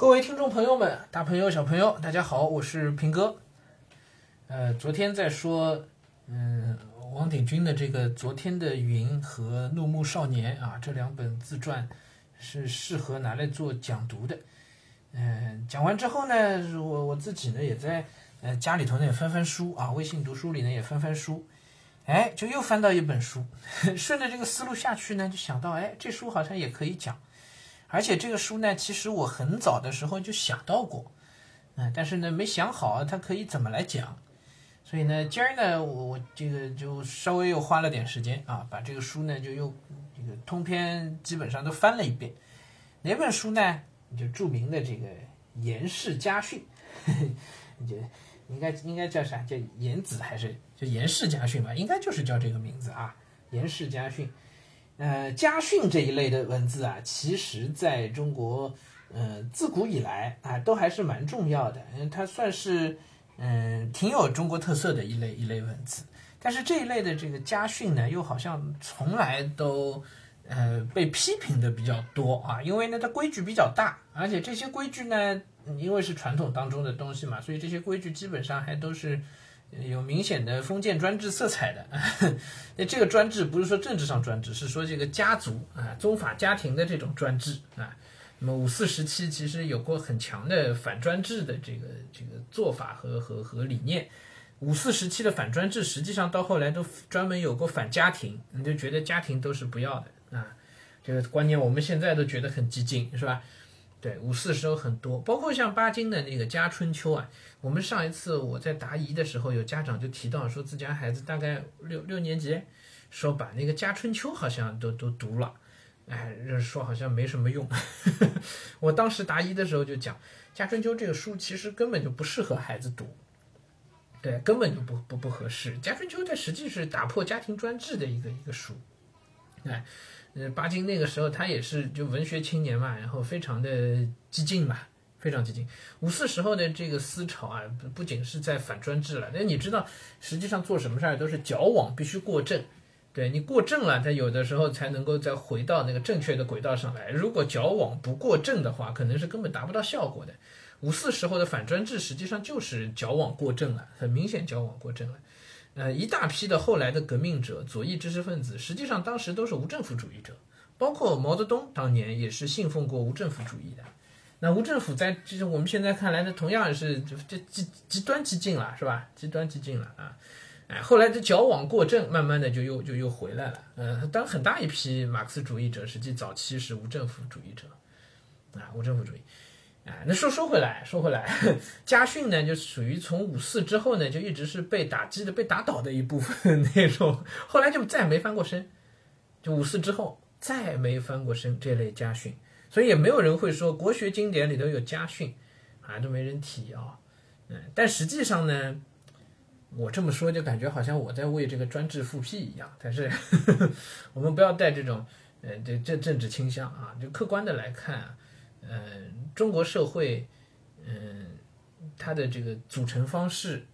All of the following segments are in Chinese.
各位听众朋友们，大朋友、小朋友，大家好，我是平哥。呃，昨天在说，嗯，王鼎钧的这个《昨天的云》和《怒目少年》啊，这两本自传是适合拿来做讲读的。嗯，讲完之后呢，我我自己呢也在呃家里头呢也翻翻书啊，微信读书里呢也翻翻书，哎，就又翻到一本书，顺着这个思路下去呢，就想到，哎，这书好像也可以讲。而且这个书呢，其实我很早的时候就想到过，嗯，但是呢没想好它可以怎么来讲，所以呢今儿呢我我这个就稍微又花了点时间啊，把这个书呢就又这个通篇基本上都翻了一遍。哪本书呢？就著名的这个《颜氏家训》，就应该应该叫啥？叫《颜子》还是就《颜氏家训》吧？应该就是叫这个名字啊，《颜氏家训》。呃，家训这一类的文字啊，其实在中国，呃，自古以来啊，都还是蛮重要的。嗯，它算是嗯挺有中国特色的一类一类文字。但是这一类的这个家训呢，又好像从来都呃被批评的比较多啊，因为呢它规矩比较大，而且这些规矩呢，因为是传统当中的东西嘛，所以这些规矩基本上还都是。有明显的封建专制色彩的，那这个专制不是说政治上专制，是说这个家族啊、宗法家庭的这种专制啊。那么五四时期其实有过很强的反专制的这个这个做法和和和理念。五四时期的反专制，实际上到后来都专门有过反家庭，你就觉得家庭都是不要的啊。这个观念我们现在都觉得很激进，是吧？对，五四时候很多，包括像巴金的那个《家春秋》啊。我们上一次我在答疑的时候，有家长就提到说自家孩子大概六六年级，说把那个《家春秋》好像都都读了，哎，说好像没什么用。我当时答疑的时候就讲，《家春秋》这个书其实根本就不适合孩子读，对，根本就不不不合适。《家春秋》它实际是打破家庭专制的一个一个书，哎。呃，巴金那个时候他也是就文学青年嘛，然后非常的激进嘛，非常激进。五四时候的这个思潮啊，不仅是在反专制了，那你知道，实际上做什么事儿都是矫枉必须过正，对你过正了，他有的时候才能够再回到那个正确的轨道上来。如果矫枉不过正的话，可能是根本达不到效果的。五四时候的反专制实际上就是矫枉过正了，很明显矫枉过正了。呃，一大批的后来的革命者、左翼知识分子，实际上当时都是无政府主义者，包括毛泽东当年也是信奉过无政府主义的。那无政府在就是我们现在看来呢，同样也是就这极极端激进了，是吧？极端激进了啊！哎，后来这矫枉过正，慢慢的就又就又回来了。呃，当很大一批马克思主义者，实际早期是无政府主义者啊，无政府主义。哎，那说说回来，说回来，家训呢，就属于从五四之后呢，就一直是被打击的、被打倒的一部分那种，后来就再也没翻过身，就五四之后再没翻过身这类家训，所以也没有人会说国学经典里头有家训，啊，都没人提啊，嗯，但实际上呢，我这么说就感觉好像我在为这个专制复辟一样，但是 我们不要带这种呃这这政治倾向啊，就客观的来看。呃，中国社会，嗯，它的这个组成方式，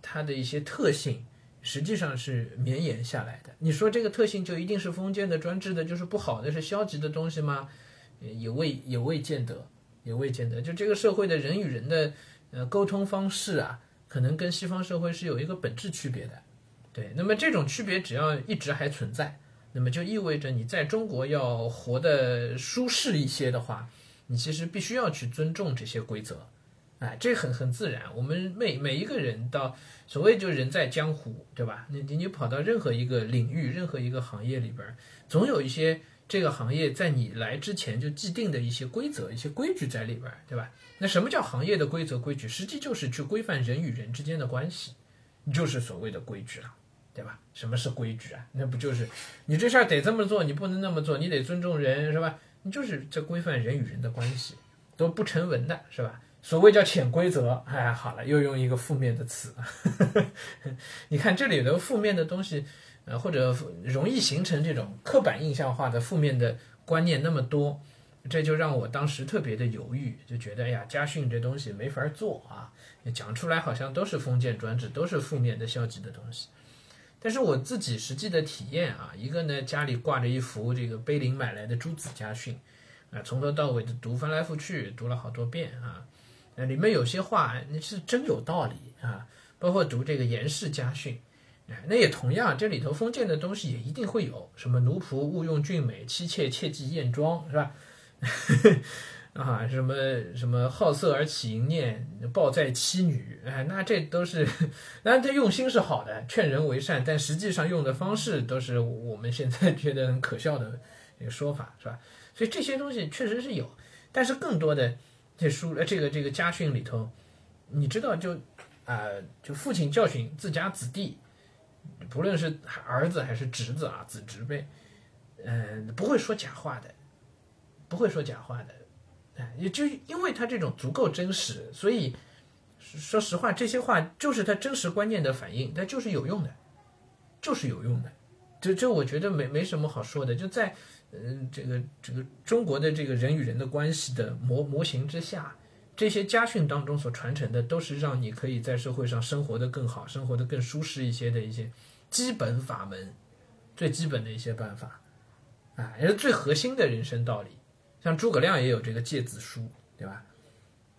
它的一些特性，实际上是绵延下来的。你说这个特性就一定是封建的、专制的，就是不好的、是消极的东西吗？也未也未见得，也未见得。就这个社会的人与人的呃沟通方式啊，可能跟西方社会是有一个本质区别的。对，那么这种区别只要一直还存在，那么就意味着你在中国要活得舒适一些的话。你其实必须要去尊重这些规则，哎，这很很自然。我们每每一个人到所谓就人在江湖，对吧？你你你跑到任何一个领域、任何一个行业里边，总有一些这个行业在你来之前就既定的一些规则、一些规矩在里边，对吧？那什么叫行业的规则规矩？实际就是去规范人与人之间的关系，就是所谓的规矩了，对吧？什么是规矩啊？那不就是你这事儿得这么做，你不能那么做，你得尊重人，是吧？就是这规范人与人的关系，都不成文的，是吧？所谓叫潜规则，哎，好了，又用一个负面的词。呵 呵你看这里的负面的东西，呃，或者容易形成这种刻板印象化的负面的观念那么多，这就让我当时特别的犹豫，就觉得，哎呀，家训这东西没法做啊，讲出来好像都是封建专制，都是负面的、消极的东西。但是我自己实际的体验啊，一个呢家里挂着一幅这个碑林买来的诸子家训，啊，从头到尾的读，翻来覆去读了好多遍啊。那里面有些话那是真有道理啊，包括读这个严氏家训，哎，那也同样，这里头封建的东西也一定会有什么奴仆勿用俊美，妻妾切忌艳妆，是吧？啊，什么什么好色而起淫念，抱在妻女，哎，那这都是，当然他用心是好的，劝人为善，但实际上用的方式都是我们现在觉得很可笑的一个说法，是吧？所以这些东西确实是有，但是更多的这书呃这个这个家训里头，你知道就啊，就父亲教训自家子弟，不论是儿子还是侄子啊，子侄辈，嗯，不会说假话的，不会说假话的。也就因为他这种足够真实，所以说实话，这些话就是他真实观念的反应，它就是有用的，就是有用的。这这我觉得没没什么好说的。就在嗯这个这个中国的这个人与人的关系的模模型之下，这些家训当中所传承的，都是让你可以在社会上生活的更好、生活的更舒适一些的一些基本法门，最基本的一些办法，啊，也是最核心的人生道理。像诸葛亮也有这个诫子书，对吧？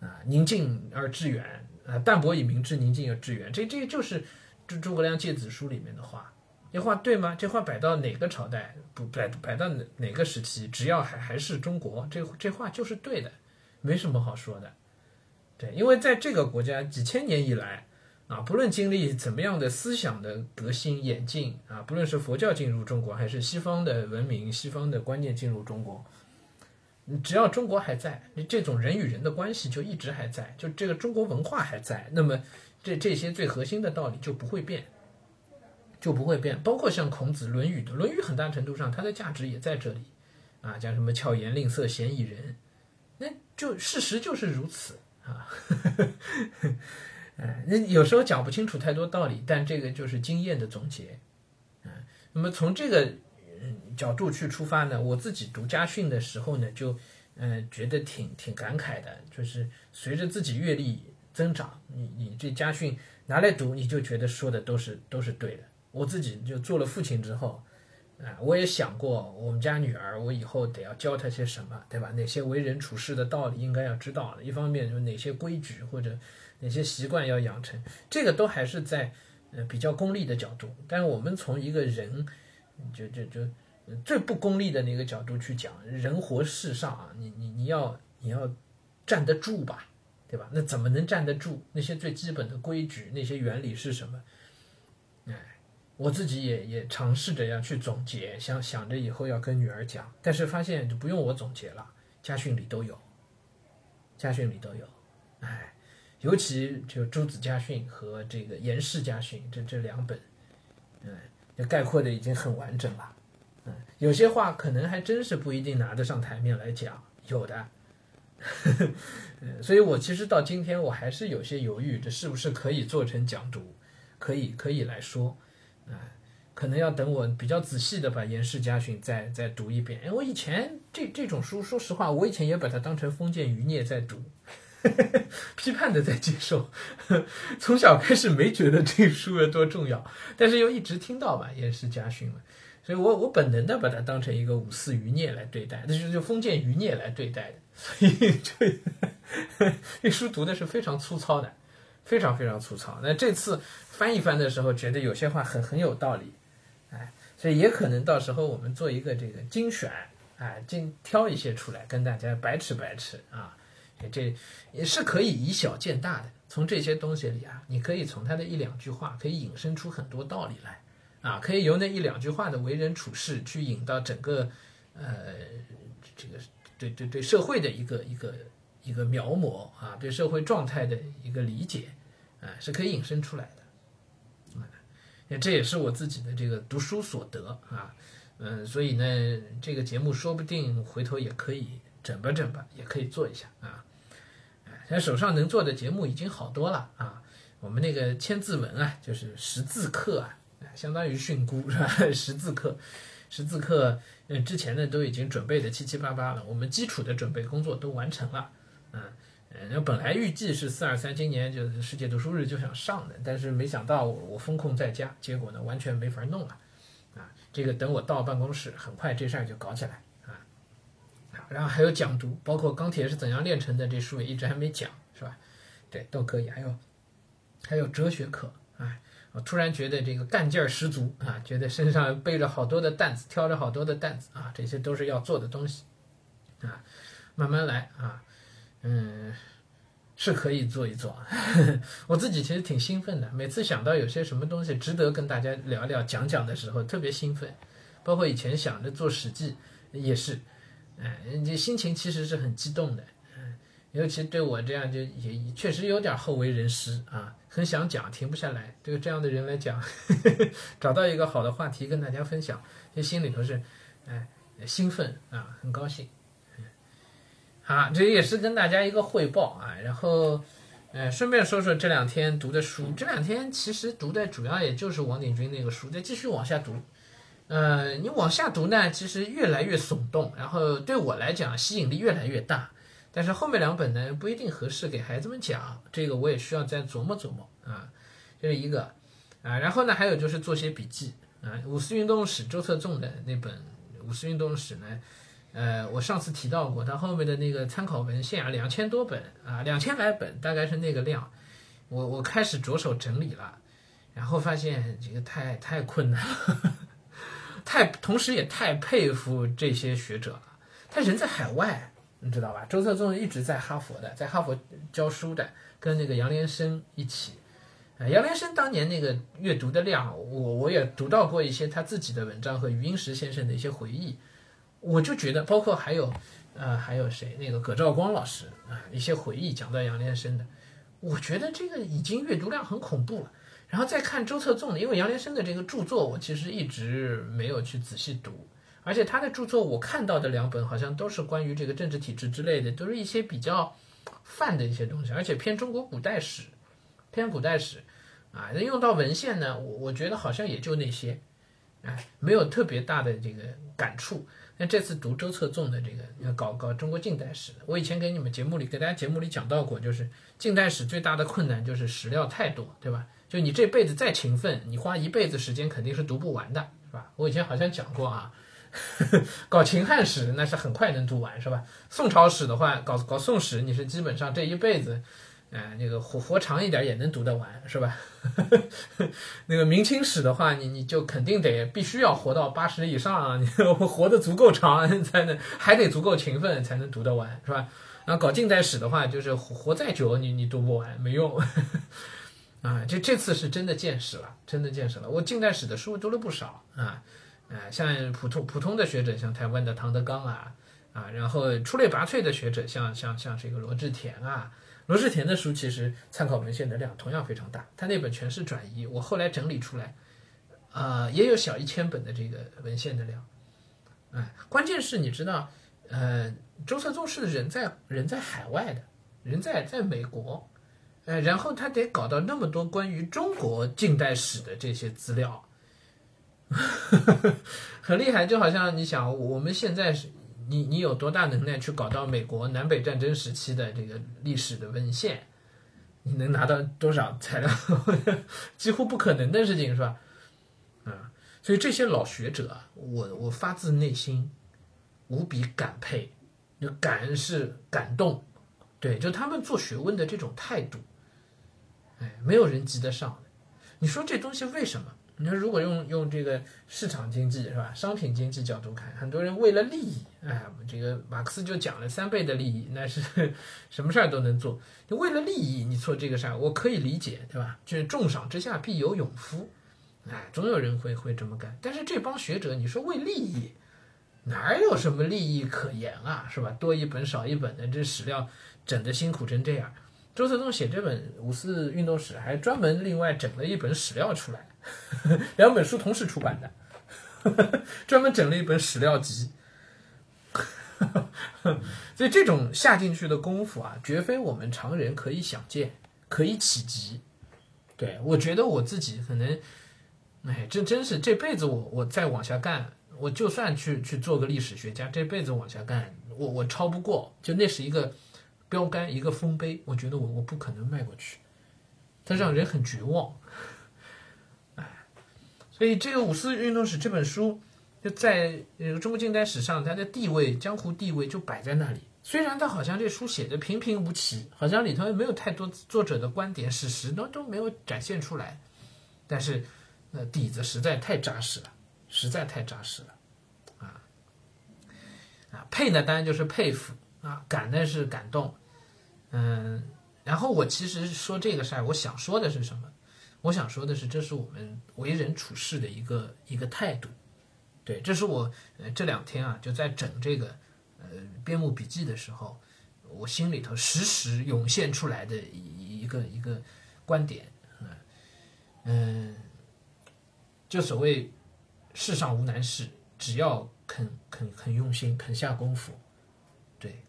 啊，宁静而致远，啊，淡泊以明志，宁静而致远。这这就是诸诸葛亮诫子书里面的话，这话对吗？这话摆到哪个朝代，不摆摆到哪哪个时期，只要还还是中国，这这话就是对的，没什么好说的。对，因为在这个国家几千年以来，啊，不论经历怎么样的思想的革新演进，啊，不论是佛教进入中国，还是西方的文明、西方的观念进入中国。你只要中国还在，你这种人与人的关系就一直还在，就这个中国文化还在，那么这这些最核心的道理就不会变，就不会变。包括像孔子《论语》的《论语》，很大程度上它的价值也在这里，啊，讲什么巧言令色，鲜矣仁，那就事实就是如此啊。哎，那有时候讲不清楚太多道理，但这个就是经验的总结，嗯，那么从这个。角度去出发呢，我自己读家训的时候呢，就嗯觉得挺挺感慨的，就是随着自己阅历增长，你你这家训拿来读，你就觉得说的都是都是对的。我自己就做了父亲之后，啊，我也想过我们家女儿，我以后得要教她些什么，对吧？哪些为人处事的道理应该要知道的，一方面就哪些规矩或者哪些习惯要养成，这个都还是在呃比较功利的角度。但是我们从一个人，就就就。最不功利的那个角度去讲，人活世上啊，你你你要你要站得住吧，对吧？那怎么能站得住？那些最基本的规矩，那些原理是什么？哎，我自己也也尝试着要去总结，想想着以后要跟女儿讲，但是发现就不用我总结了，家训里都有，家训里都有。哎，尤其就《朱子家训》和这个《颜氏家训》这这两本，嗯，就概括的已经很完整了。有些话可能还真是不一定拿得上台面来讲，有的，所以我其实到今天我还是有些犹豫，这是不是可以做成讲读，可以可以来说，啊，可能要等我比较仔细的把《颜氏家训》再再读一遍。哎，我以前这这种书，说实话，我以前也把它当成封建余孽在读，批判的在接受，从小开始没觉得这书有多重要，但是又一直听到吧，《颜氏家训》嘛。所以，我我本能的把它当成一个五四余孽来对待，那就是封建余孽来对待的。所以，这这书读的是非常粗糙的，非常非常粗糙。那这次翻一翻的时候，觉得有些话很很有道理，哎，所以也可能到时候我们做一个这个精选，哎，精挑一些出来跟大家白吃白吃啊，这也是可以以小见大的。从这些东西里啊，你可以从他的一两句话，可以引申出很多道理来。啊，可以由那一两句话的为人处事去引到整个，呃，这个对对对社会的一个一个一个描摹啊，对社会状态的一个理解，啊，是可以引申出来的。那这也是我自己的这个读书所得啊，嗯，所以呢，这个节目说不定回头也可以整吧整吧，也可以做一下啊。现在手上能做的节目已经好多了啊，我们那个千字文啊，就是识字课啊。相当于训诂 是吧？识字课，识字课，嗯，之前呢都已经准备的七七八八了，我们基础的准备工作都完成了，嗯，那本来预计是四二三今年就是世界读书日就想上的，但是没想到我我风控在家，结果呢完全没法弄了，啊，这个等我到办公室，很快这事儿就搞起来，啊，然后还有讲读，包括钢铁是怎样炼成的这书也一直还没讲，是吧？对，都可以。还有还有哲学课，哎，我突然觉得这个干劲儿十足啊，觉得身上背着好多的担子，挑着好多的担子啊，这些都是要做的东西啊，慢慢来啊，嗯。是可以做一做呵呵，我自己其实挺兴奋的。每次想到有些什么东西值得跟大家聊聊、讲讲的时候，特别兴奋。包括以前想着做《史记》，也是，哎，这心情其实是很激动的。尤其对我这样就也确实有点后为人师啊，很想讲，停不下来。对这样的人来讲，找到一个好的话题跟大家分享，这心里头是，哎，兴奋啊，很高兴。啊，这也是跟大家一个汇报啊，然后，呃，顺便说说这两天读的书。这两天其实读的主要也就是王鼎钧那个书，再继续往下读。呃，你往下读呢，其实越来越耸动，然后对我来讲吸引力越来越大。但是后面两本呢，不一定合适给孩子们讲，这个我也需要再琢磨琢磨啊。这是一个啊，然后呢，还有就是做些笔记啊，《五四运动史》周策纵的那本《五四运动史》呢。呃，我上次提到过，它后面的那个参考文献啊，两千多本啊，两千来本，大概是那个量。我我开始着手整理了，然后发现这个太太困难了，太同时也太佩服这些学者了。他人在海外，你知道吧？周策纵一直在哈佛的，在哈佛教书的，跟那个杨连生一起。呃，杨连生当年那个阅读的量，我我也读到过一些他自己的文章和余英时先生的一些回忆。我就觉得，包括还有，呃，还有谁？那个葛兆光老师啊，一些回忆讲到杨连生的，我觉得这个已经阅读量很恐怖了。然后再看周策纵的，因为杨连生的这个著作，我其实一直没有去仔细读，而且他的著作我看到的两本好像都是关于这个政治体制之类的，都是一些比较泛的一些东西，而且偏中国古代史，偏古代史，啊，那用到文献呢，我我觉得好像也就那些，哎，没有特别大的这个感触。那这次读周策纵的这个要搞搞中国近代史，我以前给你们节目里给大家节目里讲到过，就是近代史最大的困难就是史料太多，对吧？就你这辈子再勤奋，你花一辈子时间肯定是读不完的，是吧？我以前好像讲过啊，搞秦汉史那是很快能读完，是吧？宋朝史的话，搞搞宋史你是基本上这一辈子。哎，那个活活长一点也能读得完，是吧？那个明清史的话，你你就肯定得必须要活到八十以上，你活得足够长才能，还得足够勤奋才能读得完，是吧？然后搞近代史的话，就是活再久，你你读不完，没用。啊，这这次是真的见识了，真的见识了。我近代史的书读了不少啊，啊，像普通普通的学者，像台湾的唐德刚啊，啊，然后出类拔萃的学者，像像像这个罗志田啊。罗志田的书其实参考文献的量同样非常大，他那本全是转移，我后来整理出来，啊，也有小一千本的这个文献的量，哎，关键是你知道，呃，周策纵是人在人在海外的，人在在美国，呃，然后他得搞到那么多关于中国近代史的这些资料，很厉害，就好像你想我们现在是。你你有多大能耐去搞到美国南北战争时期的这个历史的文献？你能拿到多少材料？几乎不可能的事情，是吧？啊，所以这些老学者，我我发自内心无比感佩，就感恩是感动，对，就他们做学问的这种态度，哎，没有人及得上的。你说这东西为什么？你说，如果用用这个市场经济是吧，商品经济角度看，很多人为了利益，哎，这个马克思就讲了三倍的利益，那是什么事儿都能做。你为了利益，你做这个事儿，我可以理解，对吧？就是重赏之下必有勇夫，哎，总有人会会这么干。但是这帮学者，你说为利益，哪有什么利益可言啊，是吧？多一本少一本的，这史料整的辛苦成这样。周策纵写这本五四运动史，还专门另外整了一本史料出来。两本书同时出版的，专门整了一本史料集，所以这种下进去的功夫啊，绝非我们常人可以想见、可以企及。对我觉得我自己可能，哎，这真是这辈子我我再往下干，我就算去去做个历史学家，这辈子往下干，我我超不过，就那是一个标杆，一个丰碑，我觉得我我不可能迈过去，它让人很绝望。所以这个五四运动史这本书，就在呃中国近代史上，它的地位，江湖地位就摆在那里。虽然它好像这书写的平平无奇，好像里头也没有太多作者的观点、史实都都没有展现出来，但是，呃，底子实在太扎实了，实在太扎实了，啊，啊，佩呢当然就是佩服啊，感的是感动，嗯，然后我其实说这个事儿，我想说的是什么？我想说的是，这是我们为人处事的一个一个态度。对，这是我呃这两天啊就在整这个呃编目笔记的时候，我心里头时时涌现出来的一一个一个观点，嗯嗯，就所谓世上无难事，只要肯肯肯用心，肯下功夫，对。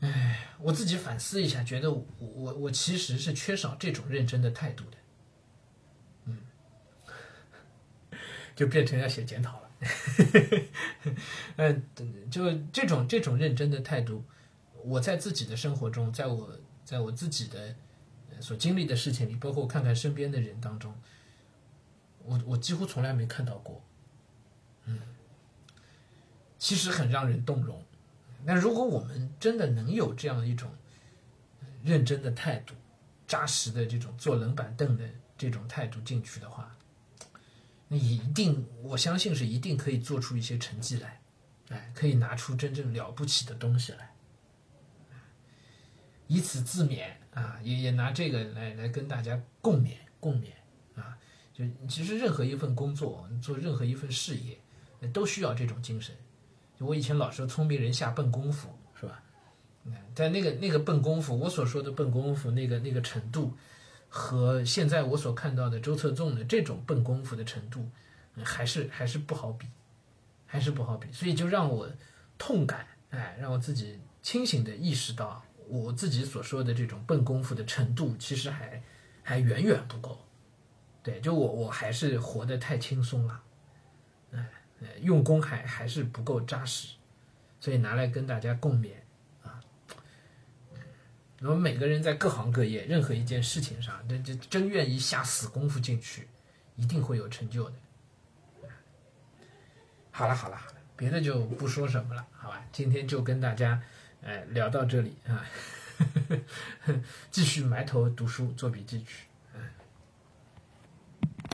哎，我自己反思一下，觉得我我我其实是缺少这种认真的态度的。嗯 就变成要写检讨了，嗯，就这种这种认真的态度，我在自己的生活中，在我在我自己的所经历的事情里，包括看看身边的人当中，我我几乎从来没看到过，嗯，其实很让人动容。那如果我们真的能有这样一种认真的态度、扎实的这种坐冷板凳的这种态度进去的话，那一定，我相信是一定可以做出一些成绩来，哎，可以拿出真正了不起的东西来，以此自勉啊，也也拿这个来来跟大家共勉共勉啊。就其实任何一份工作，做任何一份事业，都需要这种精神。我以前老说，聪明人下笨功夫，是吧？嗯，但那个那个笨功夫，我所说的笨功夫，那个那个程度。和现在我所看到的周策纵的这种笨功夫的程度，还是还是不好比，还是不好比，所以就让我痛感，哎，让我自己清醒的意识到，我自己所说的这种笨功夫的程度，其实还还远远不够。对，就我我还是活得太轻松了，哎，用功还还是不够扎实，所以拿来跟大家共勉啊。我们每个人在各行各业任何一件事情上，这这真愿意下死功夫进去，一定会有成就的。好了好了好了，别的就不说什么了，好吧？今天就跟大家，呃，聊到这里啊呵呵，继续埋头读书做笔记去。